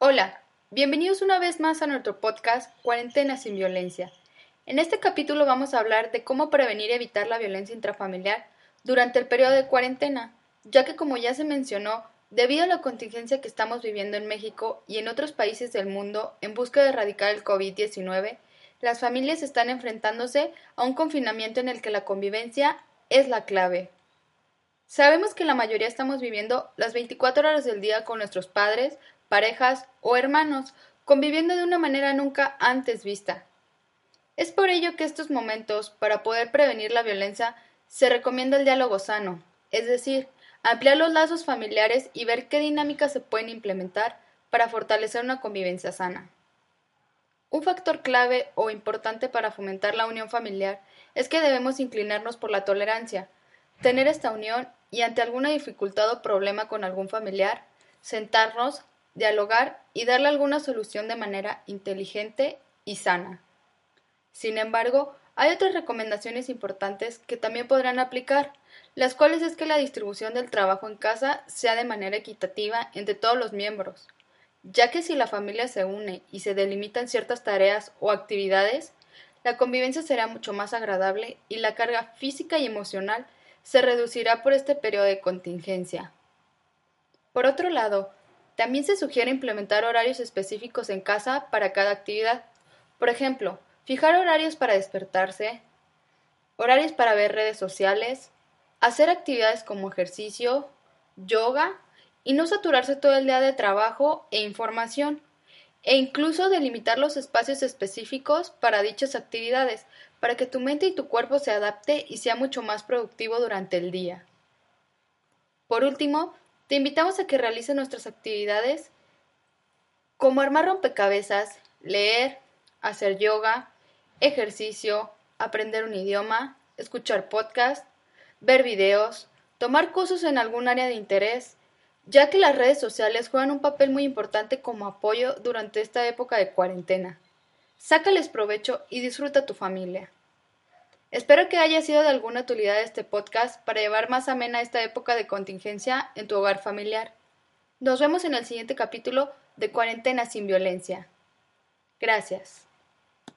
Hola, bienvenidos una vez más a nuestro podcast Cuarentena sin Violencia. En este capítulo vamos a hablar de cómo prevenir y evitar la violencia intrafamiliar durante el periodo de cuarentena, ya que como ya se mencionó, debido a la contingencia que estamos viviendo en México y en otros países del mundo en busca de erradicar el COVID-19, las familias están enfrentándose a un confinamiento en el que la convivencia es la clave. Sabemos que la mayoría estamos viviendo las 24 horas del día con nuestros padres, parejas o hermanos, conviviendo de una manera nunca antes vista. Es por ello que estos momentos, para poder prevenir la violencia, se recomienda el diálogo sano, es decir, ampliar los lazos familiares y ver qué dinámicas se pueden implementar para fortalecer una convivencia sana. Un factor clave o importante para fomentar la unión familiar es que debemos inclinarnos por la tolerancia, tener esta unión y ante alguna dificultad o problema con algún familiar, sentarnos, dialogar y darle alguna solución de manera inteligente y sana. Sin embargo, hay otras recomendaciones importantes que también podrán aplicar, las cuales es que la distribución del trabajo en casa sea de manera equitativa entre todos los miembros, ya que si la familia se une y se delimitan ciertas tareas o actividades, la convivencia será mucho más agradable y la carga física y emocional se reducirá por este periodo de contingencia. Por otro lado, también se sugiere implementar horarios específicos en casa para cada actividad. Por ejemplo, fijar horarios para despertarse, horarios para ver redes sociales, hacer actividades como ejercicio, yoga y no saturarse todo el día de trabajo e información, e incluso delimitar los espacios específicos para dichas actividades, para que tu mente y tu cuerpo se adapte y sea mucho más productivo durante el día. Por último, te invitamos a que realices nuestras actividades como armar rompecabezas, leer, hacer yoga, ejercicio, aprender un idioma, escuchar podcast, ver videos, tomar cursos en algún área de interés, ya que las redes sociales juegan un papel muy importante como apoyo durante esta época de cuarentena. Sácales provecho y disfruta tu familia. Espero que haya sido de alguna utilidad este podcast para llevar más amena esta época de contingencia en tu hogar familiar. Nos vemos en el siguiente capítulo de Cuarentena sin Violencia. Gracias.